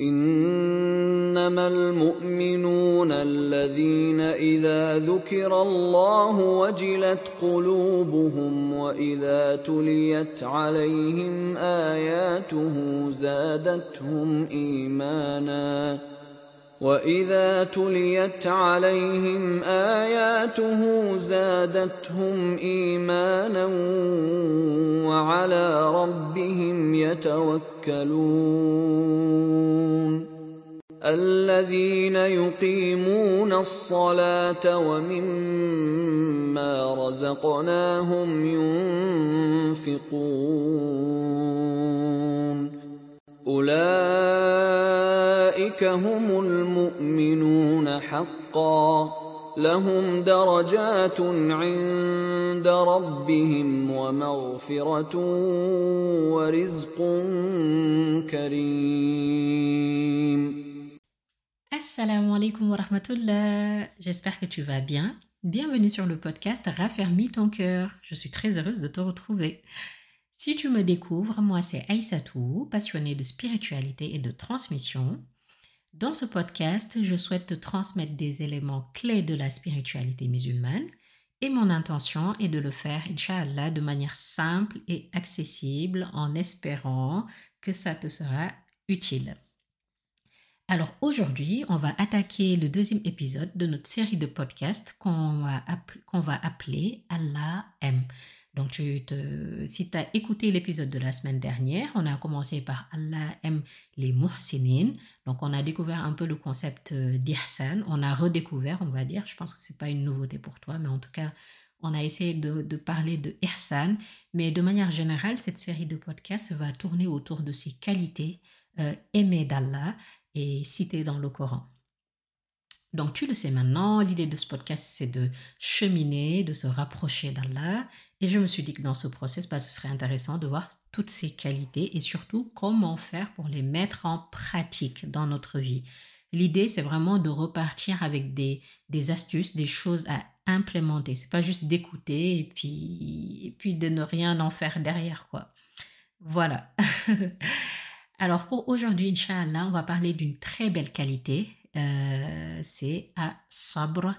إنما المؤمنون الذين إذا ذكر الله وجلت قلوبهم وإذا تليت عليهم آياته زادتهم إيمانا واذا تليت عليهم اياته زادتهم ايمانا وعلى ربهم يتوكلون الذين يقيمون الصلاه ومما رزقناهم ينفقون اولئك هم حقا لهم درجات عند ربهم ومغفره ورزق كريم Assalamu alaikum wa rahmatullah. J'espère que tu vas bien. Bienvenue sur le podcast Raffermis ton cœur. Je suis très heureuse de te retrouver. Si tu me découvres, moi c'est Aïssatou, passionnée de spiritualité et de transmission. Dans ce podcast, je souhaite te transmettre des éléments clés de la spiritualité musulmane et mon intention est de le faire, Inch'Allah, de manière simple et accessible en espérant que ça te sera utile. Alors aujourd'hui, on va attaquer le deuxième épisode de notre série de podcasts qu'on va, appeler Allah aime. Donc si tu as écouté l'épisode de la semaine dernière, on a commencé par Allah aime les muhsinin. Donc on a découvert un peu le concept d'ihsan. On a redécouvert, on va dire. Je pense que c'est pas une nouveauté pour toi, mais en tout cas, on a essayé de, parler de ihsan. Mais de manière générale, cette série de podcasts va tourner autour de ces qualités euh, aimées d'Allah est cité dans le Coran. Donc tu le sais maintenant, l'idée de ce podcast, c'est de cheminer, de se rapprocher d'Allah. Et je me suis dit que dans ce process, bah, ce serait intéressant de voir toutes ces qualités et surtout comment faire pour les mettre en pratique dans notre vie. L'idée, c'est vraiment de repartir avec des, des astuces, des choses à implémenter. C'est pas juste d'écouter et puis, et puis de ne rien en faire derrière, quoi. Voilà. Alors pour aujourd'hui, Inch'Allah, on va parler d'une très belle qualité. Euh, c'est à sabre.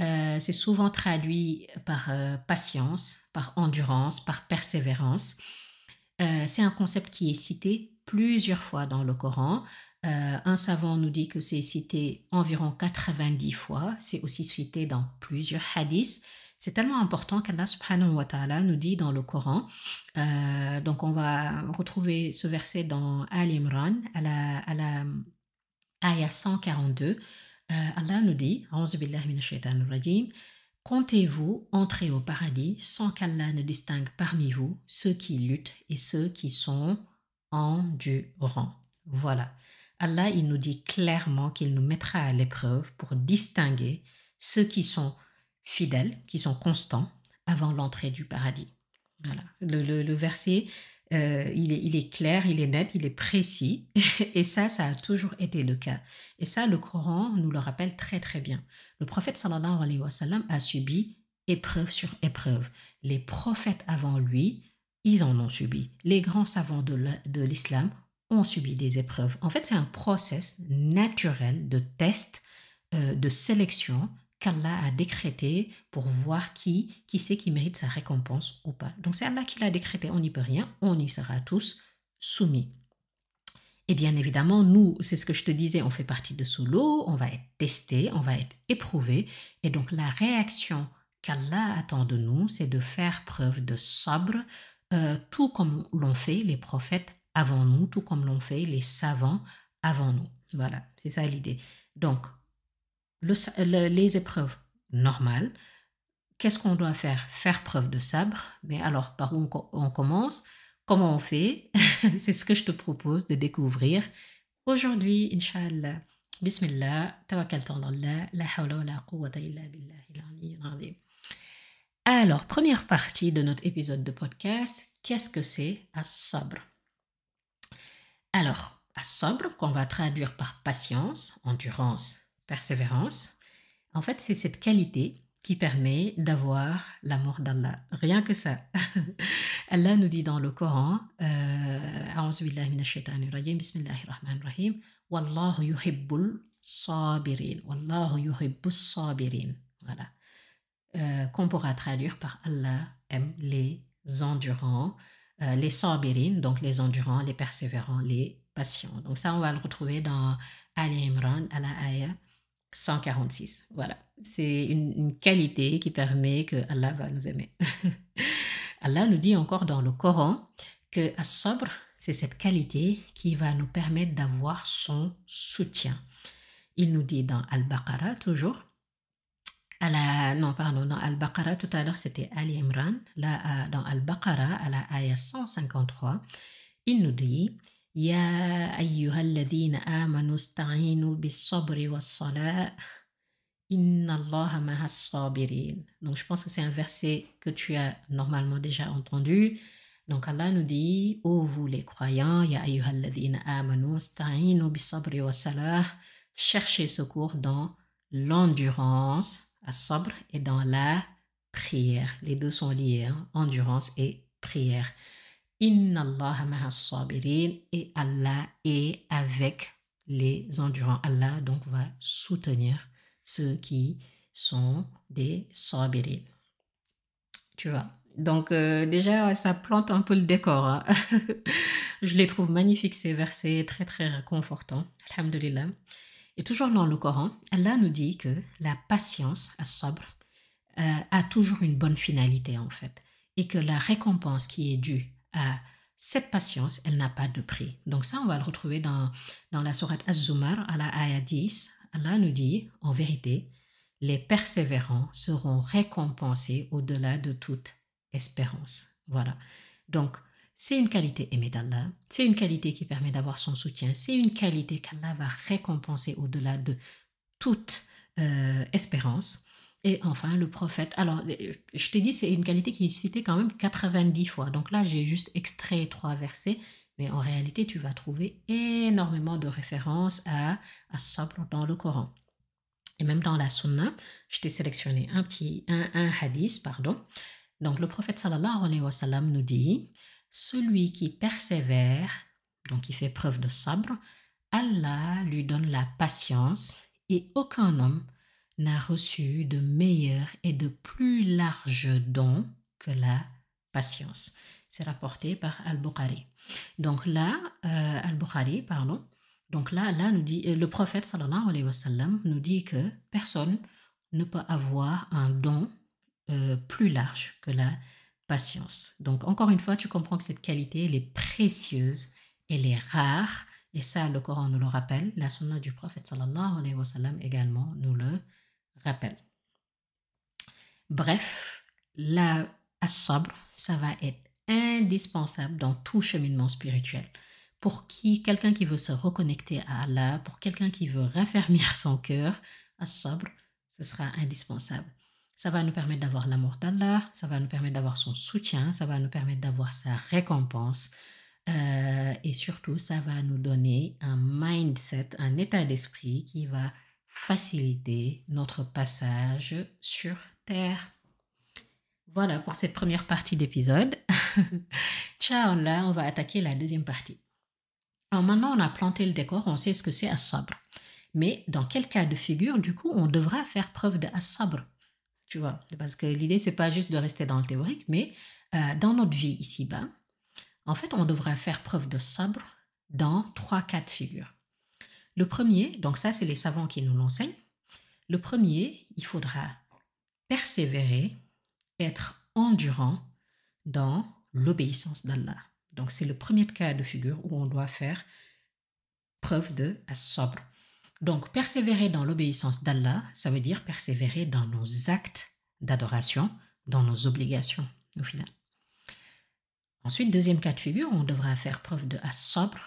Euh, c'est souvent traduit par euh, patience, par endurance, par persévérance. C'est un concept qui est cité plusieurs fois dans le Coran. Un savant nous dit que c'est cité environ 90 fois. C'est aussi cité dans plusieurs hadiths. C'est tellement important qu'Allah subhanahu wa ta'ala nous dit dans le Coran, donc on va retrouver ce verset dans Al-Imran, à la, à la ayah 142, euh, Allah nous dit, Comptez-vous entrer au paradis sans qu'Allah ne distingue parmi vous ceux qui luttent et ceux qui sont endurants. Voilà. Allah, il nous dit clairement qu'il nous mettra à l'épreuve pour distinguer ceux qui sont fidèles, qui sont constants avant l'entrée du paradis. Voilà. Le, le verset, euh, il, est, clair, il est net, il est précis. Et ça, ça a toujours été le cas. Et ça, le Coran nous le rappelle très très bien. Le prophète sallallahu alayhi wa a subi épreuve sur épreuve. Les prophètes avant lui, ils en ont subi. Les grands savants de l'islam ont subi des épreuves. En fait, c'est un process naturel de test, euh, de sélection qu'Allah a décrété pour voir qui, qui c'est qui mérite sa récompense ou pas. Donc c'est Allah qui l'a décrété, on n'y peut rien, on y sera tous soumis. Et bien évidemment, nous, c'est ce que je te disais, on fait partie de sous l'eau, on va être testé, on va être éprouvé. Et donc la réaction qu'Allah attend de nous, c'est de faire preuve de sabre, euh, tout comme l'ont fait les prophètes avant nous, tout comme l'ont fait les savants avant nous. Voilà, c'est ça l'idée. Donc, le, le, les épreuves normales, qu'est-ce qu'on doit faire? Faire preuve de sabre. Mais alors, par où on, commence? Comment on fait? C'est ce que je te propose de découvrir aujourd'hui, Inch'Allah. Bismillah, tawakkal Allah, la hawla wa la quwwata illa Alors, première partie de notre épisode de podcast, qu'est-ce que c'est as-sabr Alors, as-sabr, qu'on va traduire par patience, endurance, persévérance, en fait, c'est cette qualité qui permet d'avoir l'amour d'Allah. Rien que ça. Allah nous dit dans le Coran, euh, Wallahu yuhibbul sabirin. Wallahu yuhibbus sabirin. Voilà. Euh, qu'on pourra traduire par Allah aime les endurants, euh, les sabirin, donc les endurants, les persévérants, les patients. Donc ça, on va le retrouver dans Ali Imran à la ayah 146. Voilà. C'est une, qualité qui permet que Allah va nous aimer. Allah nous dit encore dans le Coran que as-sabr, c'est cette qualité qui va nous permettre d'avoir son soutien. Il nous dit dans Al-Baqarah toujours, à non, pardon, dans Al-Baqarah, tout à l'heure c'était Ali Imran, là, dans Al-Baqarah, à la ayah 153, il nous dit Donc je pense que c'est un verset que tu as normalement déjà entendu. Donc Allah nous dit, ô vous les croyants, amanu cherchez secours dans l'endurance, as-sabr, et dans la prière. Les deux sont liés, hein, endurance et prière. Inna Allah sabirin et Allah est avec les endurants. Allah donc va soutenir ceux qui sont des sabirin. Tu vois. Donc euh, déjà, ça plante un peu le décor. Hein. Je les trouve magnifiques, ces versets, très très réconfortants. Alhamdulillah. Et toujours dans le Coran, Allah nous dit que la patience, à sobre, euh, a toujours une bonne finalité en fait. Et que la récompense qui est due à cette patience, elle n'a pas de prix. Donc ça, on va le retrouver dans, dans la sourate Az-Zumar, à la ayah 10. Allah nous dit, en vérité, les persévérants seront récompensés au-delà de toute espérance. Voilà. Donc, c'est une qualité aimée d'Allah, c'est une qualité qui permet d'avoir son soutien, c'est une qualité qu'Allah va récompenser au-delà de toute euh, espérance. Et enfin, le prophète. Alors, je t'ai dit, c'est une qualité qui est citée quand même 90 fois. Donc là, j'ai juste extrait trois versets. Mais en réalité, tu vas trouver énormément de références à, à Sabr dans le Coran. Et même dans la Sunna, je t'ai sélectionné un petit un, un hadith, pardon. Donc le prophète sallallahu alayhi wa sallam nous dit celui qui persévère, donc qui fait preuve de sabre, Allah lui donne la patience et aucun homme n'a reçu de meilleur et de plus large don que la patience. C'est rapporté par Al-Bukhari. Donc là, euh, Al-Bukhari, pardon, donc là, là nous dit, euh, le prophète sallallahu nous dit que personne ne peut avoir un don euh, plus large que la patience. Donc encore une fois, tu comprends que cette qualité, elle est précieuse, elle est rare, et ça, le Coran nous le rappelle, la sunna du prophète sallallahu également nous le rappelle. Bref, la as-sabr, ça va être indispensable dans tout cheminement spirituel. Pour qui, quelqu'un qui veut se reconnecter à Allah, pour quelqu'un qui veut raffermir son cœur, as-sabr, ce sera indispensable. Ça va nous permettre d'avoir l'amour d'Allah, ça va nous permettre d'avoir son soutien, ça va nous permettre d'avoir sa récompense. Euh, et surtout, ça va nous donner un mindset, un état d'esprit qui va faciliter notre passage sur Terre. Voilà pour cette première partie d'épisode. Ciao, là, on va attaquer la deuxième partie. Alors maintenant, on a planté le décor, on sait ce que c'est as-sabr. Mais dans quel cas de figure, du coup, on devra faire preuve de as-sabr Tu vois, parce que l'idée, c'est pas juste de rester dans le théorique, mais euh, dans notre vie ici-bas, en fait, on devra faire preuve de sabre dans trois cas de figure. Le premier, donc ça, c'est les savants qui nous l'enseignent. Le premier, il faudra persévérer, être endurant dans l'obéissance d'Allah. Donc c'est le premier cas de figure où on doit faire preuve de sobre. Donc persévérer dans l'obéissance d'Allah, ça veut dire persévérer dans nos actes d'adoration, dans nos obligations au final. Ensuite, deuxième cas de figure, on devra faire preuve de sobre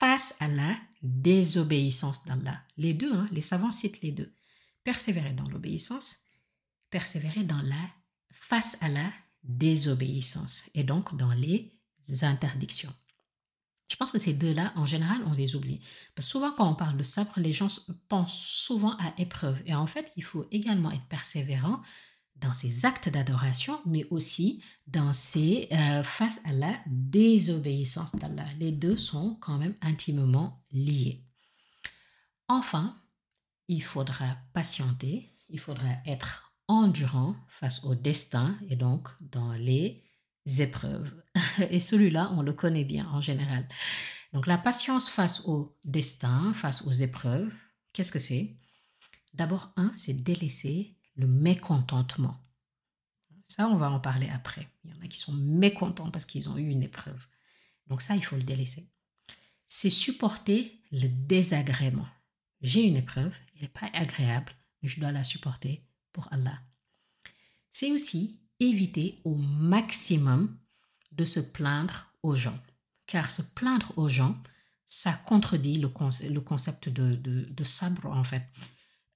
face à la désobéissance d'Allah. Les deux, hein, les savants citent les deux. Persévérer dans l'obéissance, persévérer dans la face à la désobéissance et donc dans les interdictions. Je pense que ces deux-là, en général, on les oublie. Parce souvent, quand on parle de sabre, les gens pensent souvent à épreuve. Et en fait, il faut également être persévérant dans ses actes d'adoration, mais aussi dans ses euh, face à la désobéissance d'Allah. Les deux sont quand même intimement liés. Enfin, il faudra patienter, il faudra être endurant face au destin et donc dans les épreuves. Et celui-là, on le connaît bien en général. Donc la patience face au destin, face aux épreuves, qu'est-ce que c'est? D'abord, un, c'est délaisser le mécontentement. Ça, on va en parler après. Il y en a qui sont mécontents parce qu'ils ont eu une épreuve. Donc ça, il faut le délaisser. C'est supporter le désagrément. J'ai une épreuve, elle n'est pas agréable, mais je dois la supporter pour Allah. C'est aussi éviter au maximum de se plaindre aux gens. Car se plaindre aux gens, ça contredit le, concept de, de sabre, en fait.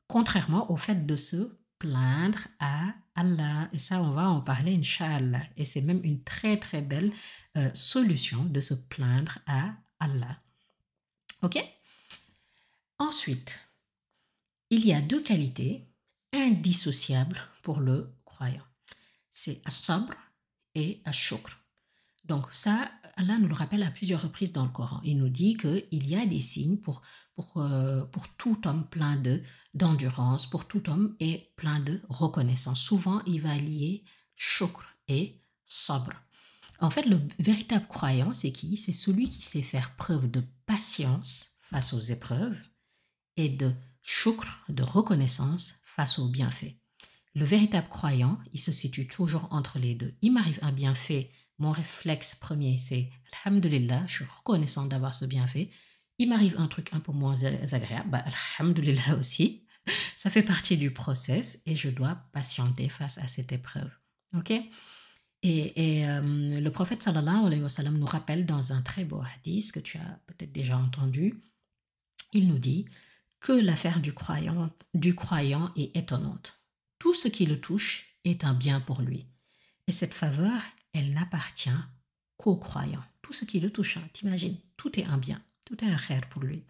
Contrairement au fait de se plaindre à Allah. Et ça, on va en parler, Inch'Allah. Et c'est même une très, très belle euh, solution de se plaindre à Allah. OK? Ensuite, il y a deux qualités indissociables pour le croyant. C'est as-sabr et as-shukr. Donc ça, Allah nous le rappelle à plusieurs reprises dans le Coran. Il nous dit qu'il y a des signes pour, pour, euh, pour tout homme plein de d'endurance, pour tout homme et plein de reconnaissance. Souvent, il va lier shukr et sabr. En fait, le véritable croyant, c'est qui? C'est celui qui sait faire preuve de patience face aux épreuves et de shukr, de reconnaissance face aux bienfaits. Le véritable croyant, il se situe toujours entre les deux. Il m'arrive un bienfait, mon réflexe premier, c'est Alhamdulillah, je suis reconnaissant d'avoir ce bienfait. Il m'arrive un truc un peu moins agréable, bah, Alhamdulillah aussi. Ça fait partie du process et je dois patienter face à cette épreuve. OK? Et, euh, le prophète sallallahu nous rappelle dans un très beau hadith que tu as peut-être déjà entendu. Il nous dit que l'affaire du croyant, du croyant est étonnante. Tout ce qui le touche est un bien pour lui. Et cette faveur, elle n'appartient qu'aux croyants. Tout ce qui le touche, hein, t'imagines, tout est un bien, tout est un pour lui.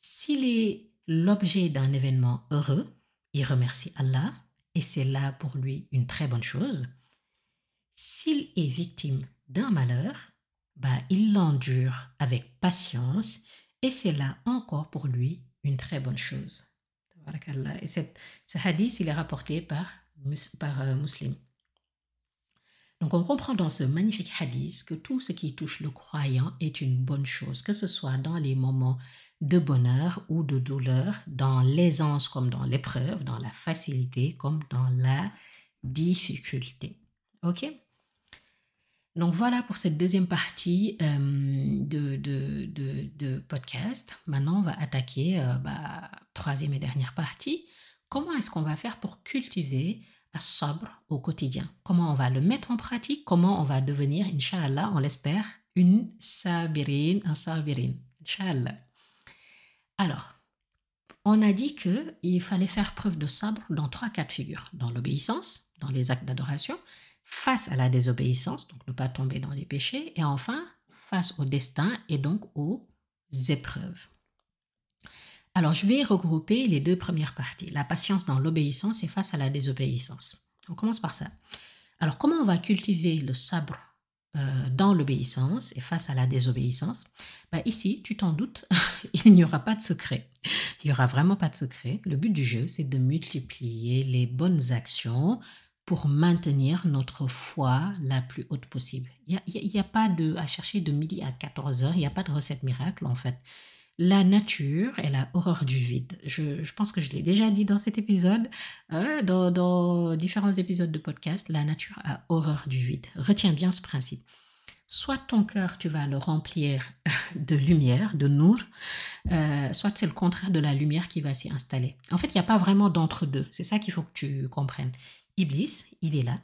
S'il est l'objet d'un événement heureux, il remercie Allah et c'est là pour lui une très bonne chose. S'il est victime d'un malheur, bah, il l'endure avec patience et c'est là encore pour lui une très bonne chose. Et ce hadith, il est rapporté par, par euh. Donc on comprend dans ce magnifique hadith que tout ce qui touche le croyant est une bonne chose, que ce soit dans les moments de bonheur ou de douleur, dans l'aisance comme dans l'épreuve, dans la facilité comme dans la difficulté. Ok? Donc voilà pour cette deuxième partie euh, de, de, podcast. Maintenant, on va attaquer euh, bah, troisième et dernière partie. Comment est-ce qu'on va faire pour cultiver sobre au quotidien. Comment on va le mettre en pratique, comment on va devenir, Inch'Allah, on l'espère, une sabirine, un sabirine. Inch'Allah. Alors, on a dit qu'il fallait faire preuve de sabre dans trois cas de figure. Dans l'obéissance, dans les actes d'adoration, face à la désobéissance, donc ne pas tomber dans les péchés, et enfin face au destin et donc aux épreuves. Alors, je vais regrouper les deux premières parties, la patience dans l'obéissance et face à la désobéissance. On commence par ça. Alors, comment on va cultiver le sabre euh, dans l'obéissance et face à la désobéissance? Bah, Ici, tu t'en doutes, il n'y aura pas de secret. Il n'y aura vraiment pas de secret. Le but du jeu, c'est de multiplier les bonnes actions pour maintenir notre foi la plus haute possible. Il n'y a, a, pas de, à chercher de midi à 14 heures, il n'y a pas de recette miracle en fait. La nature, elle a horreur du vide. Je, pense que je l'ai déjà dit dans cet épisode, hein, dans, différents épisodes de podcast, la nature a horreur du vide. Retiens bien ce principe. Soit ton cœur, tu vas le remplir de lumière, de nour, euh, soit c'est le contraire de la lumière qui va s'y installer. En fait, il n'y a pas vraiment d'entre-deux. C'est ça qu'il faut que tu comprennes. Iblis, il est là.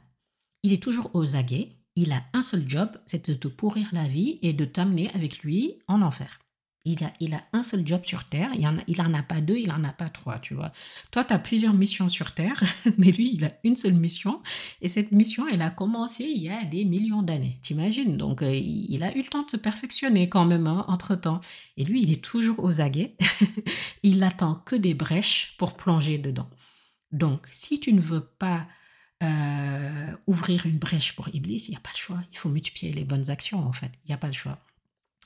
Il est toujours aux aguets. Il a un seul job, c'est de te pourrir la vie et de t'amener avec lui en enfer. Il a, un seul job sur Terre, il n'en en a pas deux, il n'en a pas trois, tu vois. Toi, tu as plusieurs missions sur Terre, mais lui, il a une seule mission. Et cette mission, elle a commencé il y a des millions d'années, t'imagines? Donc, euh, il a eu le temps de se perfectionner quand même, hein, entre-temps. Et lui, il est toujours aux aguets. il n'attend que des brèches pour plonger dedans. Donc, si tu ne veux pas euh, ouvrir une brèche pour Iblis, il n'y a pas de choix. Il faut multiplier les bonnes actions, en fait. Il n'y a pas de choix.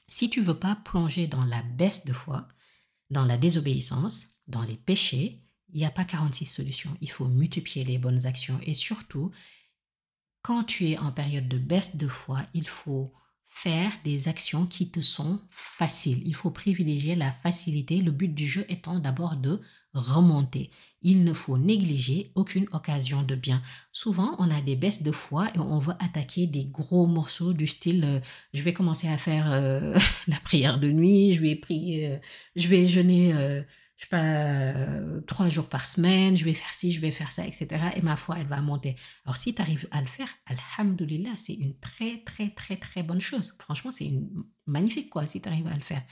Si tu veux pas plonger dans la baisse de foi, dans la désobéissance, dans les péchés, il n'y a pas 46 solutions. Il faut multiplier les bonnes actions. Et surtout, quand tu es en période de baisse de foi, il faut faire des actions qui te sont faciles. Il faut privilégier la facilité, le but du jeu étant d'abord de remonter. Il ne faut négliger aucune occasion de bien. Souvent, on a des baisses de foi et on veut attaquer des gros morceaux du style euh, je vais commencer à faire euh, la prière de nuit, je vais prier, euh, je vais jeûner je sais pas, trois jours par semaine, je vais faire ci, je vais faire ça, etc. Et ma foi, elle va monter. Alors, si tu arrives à le faire, alhamdulillah, c'est une très, très, très, très bonne chose. Franchement, c'est magnifique, quoi, si tu arrives à le faire.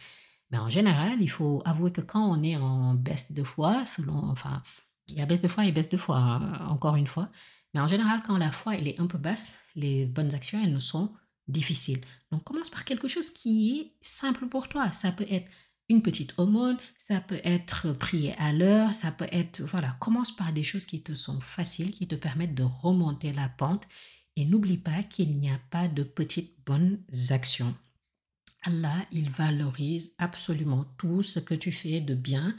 Mais en général, il faut avouer que quand on est en baisse de foi, enfin, il y a baisse de foi et baisse de foi, hein, encore une fois. Mais en général, quand la foi est un peu basse, les bonnes actions, elles nous sont difficiles. Donc, commence par quelque chose qui est simple pour toi. Ça peut être une petite aumône, ça peut être prier à l'heure, ça peut être, voilà, commence par des choses qui te sont faciles, qui te permettent de remonter la pente. Et n'oublie pas qu'il n'y a pas de petites bonnes actions. Allah, il valorise absolument tout ce que tu fais de bien.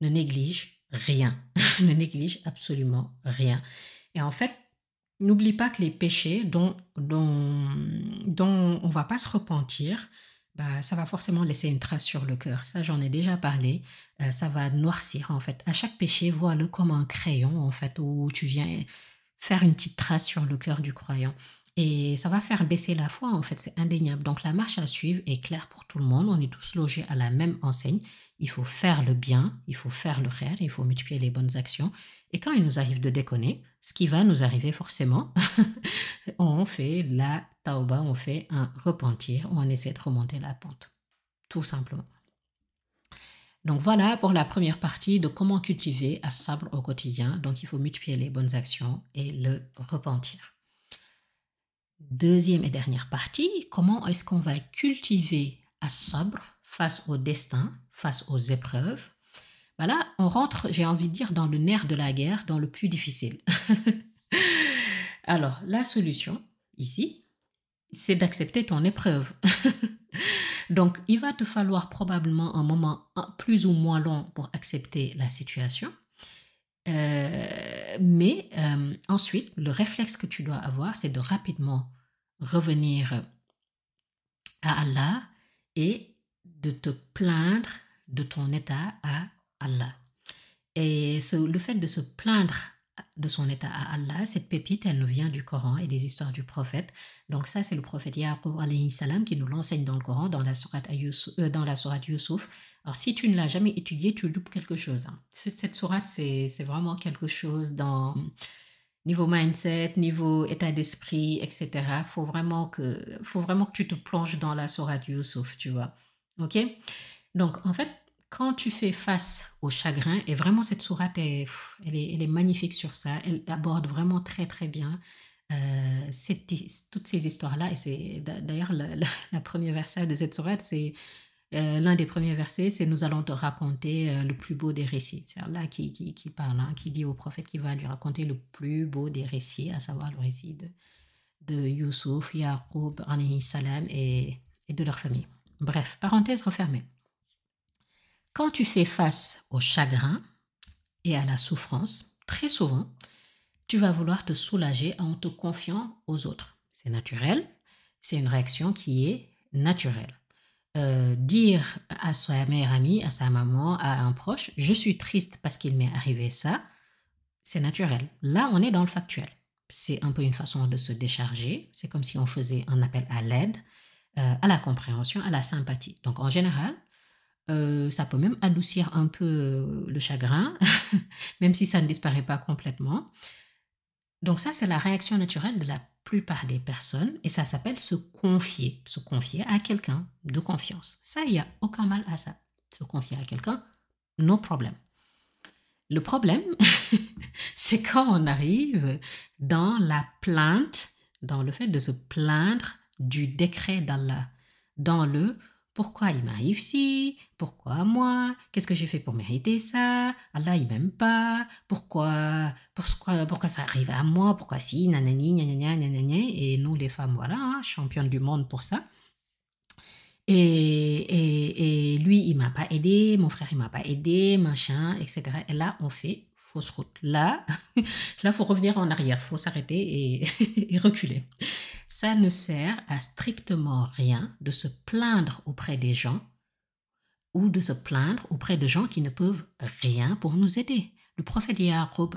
Ne néglige rien. ne néglige absolument rien. Et en fait, n'oublie pas que les péchés dont, dont, dont on va pas se repentir, bah, ça va forcément laisser une trace sur le cœur. Ça, j'en ai déjà parlé. Euh, ça va noircir, en fait. À chaque péché, vois-le comme un crayon, en fait, où tu viens faire une petite trace sur le cœur du croyant. Et ça va faire baisser la foi, en fait, c'est indéniable. Donc la marche à suivre est claire pour tout le monde. On est tous logés à la même enseigne. Il faut faire le bien, il faut faire le khair, il faut multiplier les bonnes actions. Et quand il nous arrive de déconner, ce qui va nous arriver forcément, on fait la tauba, on fait un repentir, on essaie de remonter la pente. Tout simplement. Donc voilà pour la première partie de comment cultiver à sabre au quotidien. Donc il faut multiplier les bonnes actions et le repentir. Deuxième et dernière partie, comment est-ce qu'on va cultiver à sabre face au destin, face aux épreuves Voilà, on rentre, j'ai envie de dire, dans le nerf de la guerre, dans le plus difficile. Alors, la solution, ici, c'est d'accepter ton épreuve. Donc, il va te falloir probablement un moment plus ou moins long pour accepter la situation. Euh, mais euh, ensuite, le réflexe que tu dois avoir, c'est de rapidement revenir à Allah et de te plaindre de ton état à Allah. Et le fait de se plaindre de son état à Allah, cette pépite, elle nous vient du Coran et des histoires du prophète. Donc ça, c'est le prophète Yaqub salam qui nous l'enseigne dans le Coran, dans la sourate, euh, dans la sourate Yusuf. Alors si tu ne l'as jamais étudié, tu loupes quelque chose. Hein. Cette sourate, c'est vraiment quelque chose dans niveau mindset, niveau état d'esprit, etc. Faut vraiment que, faut vraiment que tu te plonges dans la sourate Yusuf, tu vois. Ok? Donc en fait, quand tu fais face au chagrin, et vraiment cette sourate, est, elle, est, elle est magnifique sur ça, elle aborde vraiment très très bien euh, toutes ces histoires-là, et c'est d'ailleurs la, première verset de cette sourate, c'est euh, l'un des premiers versets, c'est nous allons te raconter euh, le plus beau des récits. C'est Allah qui, qui, parle, hein, qui dit au prophète qu'il va lui raconter le plus beau des récits, à savoir le récit de, de Yusuf, Yaqub, salam et, et de leur famille. Bref, parenthèse refermée. Quand tu fais face au chagrin et à la souffrance, très souvent, tu vas vouloir te soulager en te confiant aux autres. C'est naturel, c'est une réaction qui est naturelle. Euh, dire à sa mère amie, à sa maman, à un proche, je suis triste parce qu'il m'est arrivé ça, c'est naturel. Là, on est dans le factuel. C'est un peu une façon de se décharger. C'est comme si on faisait un appel à l'aide, euh, à la compréhension, à la sympathie. Donc, en général, euh, ça peut même adoucir un peu le chagrin, même si ça ne disparaît pas complètement. Donc ça, c'est la réaction naturelle de la plupart des personnes et ça s'appelle se confier, se confier à quelqu'un de confiance. Ça, il n'y a aucun mal à ça. Se confier à quelqu'un, no problème. Le problème, c'est quand on arrive dans la plainte, dans le fait de se plaindre du décret d'Allah, dans le pourquoi il m'arrive ci Pourquoi moi? Qu'est-ce que j'ai fait pour mériter ça? Allah, il m'aime pas pourquoi, pourquoi Pourquoi ça arrive à moi? Pourquoi si? Nanani. Et nous, les femmes, voilà, hein, championnes du monde pour ça. Et, et, et lui, il m'a pas aidé, mon frère, il m'a pas aidé, machin, etc. Et là, on fait fausse route. Là, là, faut revenir en arrière, faut s'arrêter et reculer. Ça ne sert à strictement rien de se plaindre auprès des gens ou de se plaindre auprès de gens qui ne peuvent rien pour nous aider. Le prophète Yaqub,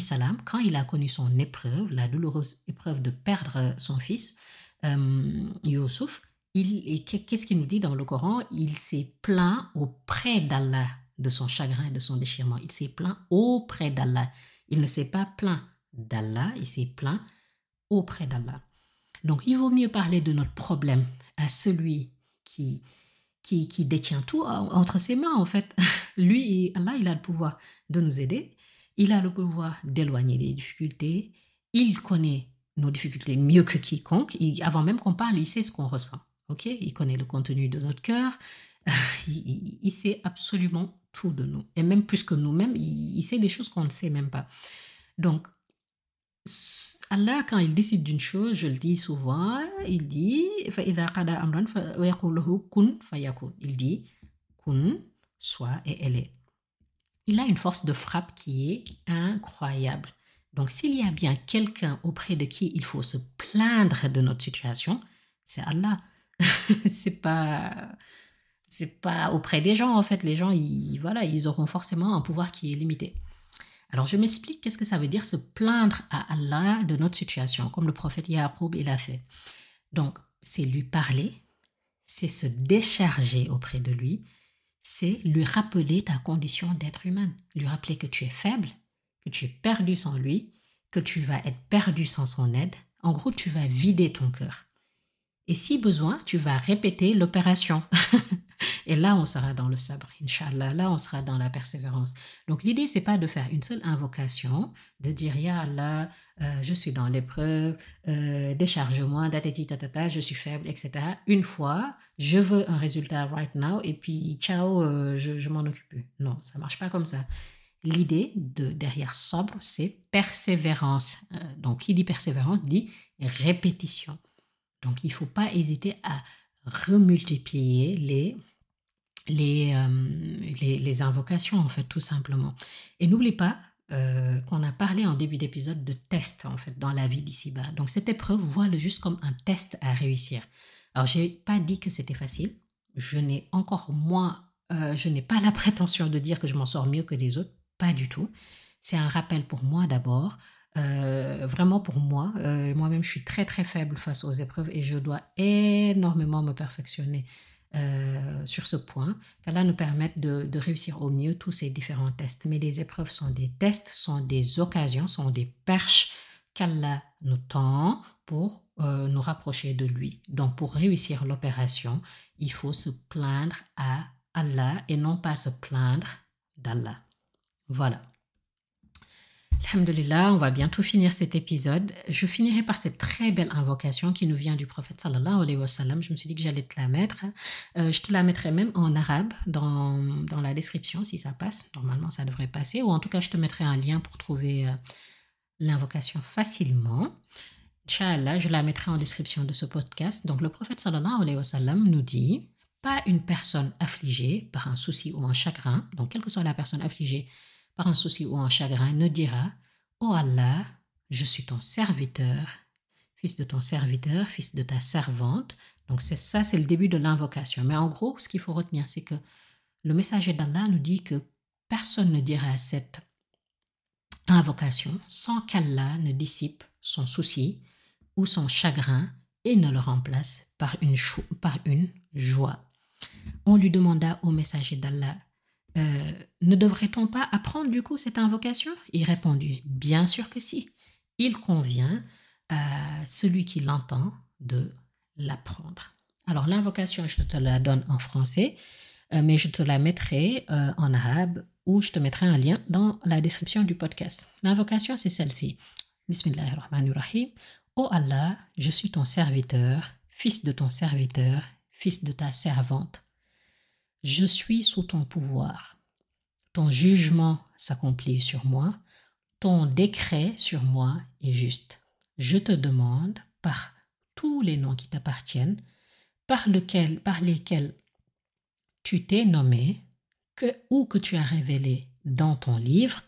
salam, quand il a connu son épreuve, la douloureuse épreuve de perdre son fils, euh, qu'est-ce qu'il nous dit dans le Coran? Il s'est plaint auprès d'Allah de son chagrin et de son déchirement. Il s'est plaint auprès d'Allah. Il ne s'est pas plaint d'Allah, il s'est plaint auprès d'Allah. Donc il vaut mieux parler de notre problème à celui qui, qui, qui détient tout entre ses mains, en fait. Lui, Allah, il a le pouvoir de nous aider. Il a le pouvoir d'éloigner les difficultés. Il connaît nos difficultés mieux que quiconque. avant même qu'on parle, il sait ce qu'on ressent. Ok? Il connaît le contenu de notre cœur. il, sait absolument tout de nous. Et même plus que nous-mêmes, il, il, sait des choses qu'on ne sait même pas. Donc, Allah, quand il décide d'une chose, je le dis souvent, il dit Il dit kun, soit et elle est. Il a une force de frappe qui est incroyable. Donc, s'il y a bien quelqu'un auprès de qui il faut se plaindre de notre situation, c'est Allah. c'est pas c'est pas auprès des gens en fait. Les gens, ils, voilà, ils auront forcément un pouvoir qui est limité. Alors je m'explique qu'est-ce que ça veut dire se plaindre à Allah de notre situation, comme le prophète Yaqub il a fait. Donc c'est lui parler, c'est se décharger auprès de lui, c'est lui rappeler ta condition d'être humain, lui rappeler que tu es faible, que tu es perdu sans lui, que tu vas être perdu sans son aide. En gros, tu vas vider ton cœur. Et si besoin, tu vas répéter l'opération. Et là, on sera dans le sabre, Inch'Allah. Là, on sera dans la persévérance. Donc, l'idée, c'est pas de faire une seule invocation, de dire, Ya Allah, euh, je suis dans l'épreuve, euh, décharge-moi, tatata, je suis faible, etc. Une fois, je veux un résultat right now, et puis, ciao, euh, je, m'en occupe. Non, ça marche pas comme ça. L'idée de derrière sobre, c'est persévérance. donc, qui dit persévérance dit répétition. Donc, il ne faut pas hésiter à remultiplier les les, euh, les, les, invocations, en fait, tout simplement. Et n'oublie pas euh, qu'on a parlé en début d'épisode de test, en fait, dans la vie d'ici-bas. Donc, cette épreuve, vois-le juste comme un test à réussir. Alors, j'ai pas dit que c'était facile. Je n'ai encore moins, euh, je n'ai pas la prétention de dire que je m'en sors mieux que les autres. Pas du tout. C'est un rappel pour moi d'abord. vraiment pour moi. Moi-même, je suis très très faible face aux épreuves et je dois énormément me perfectionner euh, sur ce point, qu'Allah nous permette de, réussir au mieux tous ces différents tests. Mais les épreuves sont des tests, sont des occasions, sont des perches qu'Allah nous tend pour euh, nous rapprocher de lui. Donc pour réussir l'opération, il faut se plaindre à Allah et non pas se plaindre d'Allah. Voilà. Alhamdulillah, on va bientôt finir cet épisode. Je finirai par cette très belle invocation qui nous vient du prophète sallallahu alayhi wa sallam. Je me suis dit que j'allais te la mettre. Euh, je te la mettrai même en arabe dans, dans, la description si ça passe. Normalement, ça devrait passer. Ou en tout cas, je te mettrai un lien pour trouver euh, l'invocation facilement. Inch'Allah, je la mettrai en description de ce podcast. Donc, le prophète sallallahu alayhi wa sallam nous dit pas une personne affligée par un souci ou un chagrin, donc quelle que soit la personne affligée, par un souci ou un chagrin, ne dira Oh Allah, je suis ton serviteur, fils de ton serviteur, fils de ta servante. Donc c'est ça, c'est le début de l'invocation. Mais en gros, ce qu'il faut retenir, c'est que le messager d'Allah nous dit que personne ne dira cette invocation sans qu'Allah ne dissipe son souci ou son chagrin et ne le remplace par une joie. On lui demanda au messager d'Allah euh, ne devrait-on pas apprendre du coup cette invocation? Il répondit, bien sûr que si. Il convient à celui qui l'entend de l'apprendre. Alors l'invocation, je te la donne en français, euh, mais je te la mettrai euh, en arabe ou je te mettrai un lien dans la description du podcast. L'invocation, c'est celle-ci. Bismillahirrahmanirrahim. Ô Allah, je suis ton serviteur, fils de ton serviteur, fils de ta servante. Je suis sous ton pouvoir. Ton jugement s'accomplit sur moi. Ton décret sur moi est juste. Je te demande, par tous les noms qui t'appartiennent, par, lequel, par lesquels tu t'es nommé, ou que tu as révélé dans ton livre,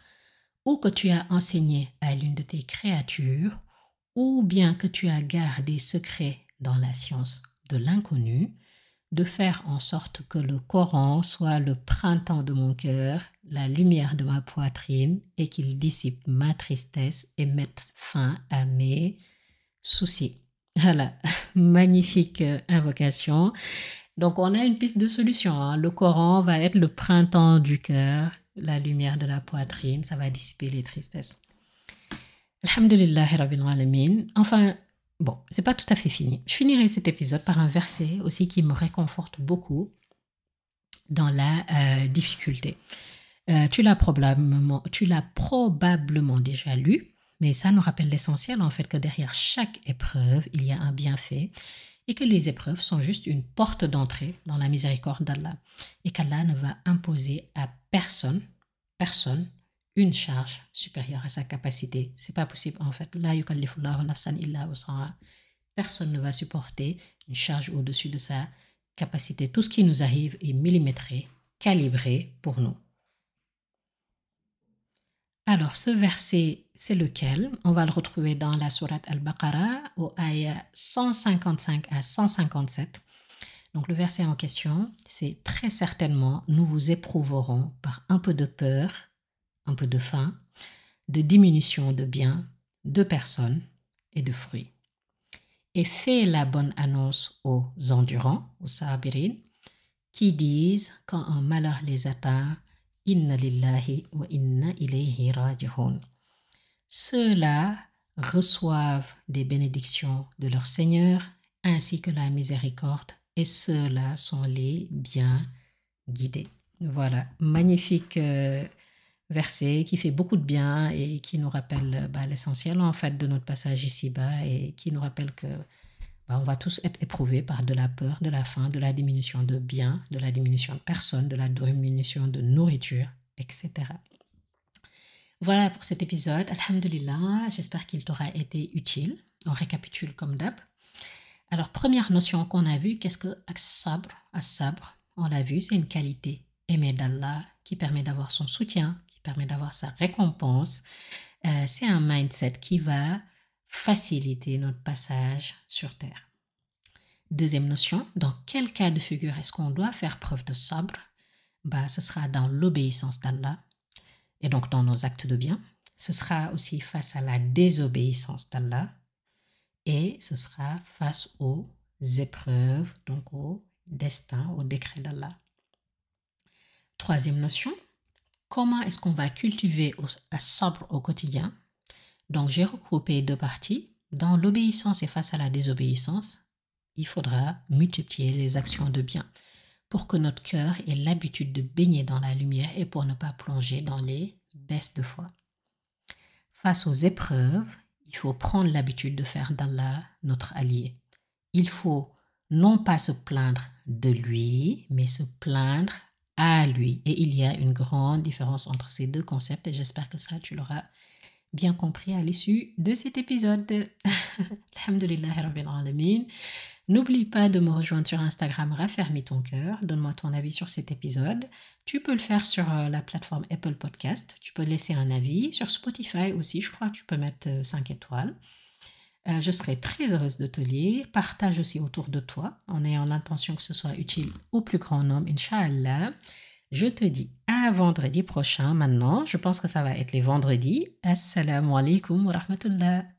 ou que tu as enseigné à l'une de tes créatures, ou bien que tu as gardé secret dans la science de l'inconnu, de faire en sorte que le Coran soit le printemps de mon cœur, la lumière de ma poitrine, et qu'il dissipe ma tristesse et mette fin à mes soucis. Voilà, magnifique euh, invocation. Donc on a une piste de solution. Hein. Le Coran va être le printemps du cœur, la lumière de la poitrine, ça va dissiper les tristesses. Alhamdulillah Rabbil Alamin. Enfin, bon, c'est pas tout à fait fini. Je finirai cet épisode par un verset aussi qui me réconforte beaucoup dans la euh, difficulté. Euh, tu l'as probablement, tu l'as probablement déjà lu, mais ça nous rappelle l'essentiel en fait que derrière chaque épreuve, il y a un bienfait et que les épreuves sont juste une porte d'entrée dans la miséricorde d'Allah et qu'Allah ne va imposer à personne, personne, une charge supérieure à sa capacité. C'est pas possible en fait. La nafsan illa Personne ne va supporter une charge au-dessus de sa capacité. Tout ce qui nous arrive est millimétré, calibré pour nous. Alors, ce verset, c'est lequel? On va le retrouver dans la sourate Al-Baqarah, au ayah 155 à 157. Donc, le verset en question, c'est très certainement, nous vous éprouverons par un peu de peur, un peu de faim, de diminution de biens, de personnes et de fruits. Et fais la bonne annonce aux endurants, aux sabirin, qui disent quand un malheur les atteint, Inna lillahi wa inna ilayhi raji'un. Ceux-là reçoivent des bénédictions de leur Seigneur ainsi que la miséricorde et ceux-là sont les bien guidés. Voilà, magnifique euh, verset qui fait beaucoup de bien et qui nous rappelle bah, l'essentiel en fait de notre passage ici-bas et qui nous rappelle que bah, on va tous être éprouvés par de la peur, de la faim, de la diminution de biens, de la diminution de personnes, de la diminution de nourriture, etc. Voilà pour cet épisode. Alhamdulillah, j'espère qu'il t'aura été utile. On récapitule comme d'hab. Alors, première notion qu'on a vue, qu'est-ce que as-sabr on l'a vu, c'est une qualité aimée d'Allah qui permet d'avoir son soutien, permet d'avoir sa récompense. Euh, c'est un mindset qui va faciliter notre passage sur terre. Deuxième notion, dans quel cas de figure est-ce qu'on doit faire preuve de sabre? Bah, Ce sera dans l'obéissance d'Allah et donc dans nos actes de bien. Ce sera aussi face à la désobéissance d'Allah et ce sera face aux épreuves, donc au destin, au décret d'Allah. Troisième notion, comment est-ce qu'on va cultiver à sabre au quotidien donc j'ai regroupé deux parties. Dans l'obéissance et face à la désobéissance, il faudra multiplier les actions de bien pour que notre cœur ait l'habitude de baigner dans la lumière et pour ne pas plonger dans les baisses de foi. Face aux épreuves, il faut prendre l'habitude de faire d'Allah notre allié. Il faut non pas se plaindre de lui, mais se plaindre à lui. Et il y a une grande différence entre ces deux concepts et j'espère que ça, tu l'auras bien compris à l'issue de cet épisode. Alhamdulillah Rabbil Alamin. N'oublie pas de me rejoindre sur Instagram Raffermi ton cœur. Donne-moi ton avis sur cet épisode. Tu peux le faire sur euh, la plateforme Apple Podcast. Tu peux laisser un avis. Sur Spotify aussi, je crois que tu peux mettre 5 euh, étoiles. Euh, je serai très heureuse de te lire. Partage aussi autour de toi en ayant l'intention que ce soit utile au plus grand nombre, Inch'Allah. Je te dis à vendredi prochain maintenant. Je pense que ça va être les vendredis. Assalamu alaikum wa rahmatullah.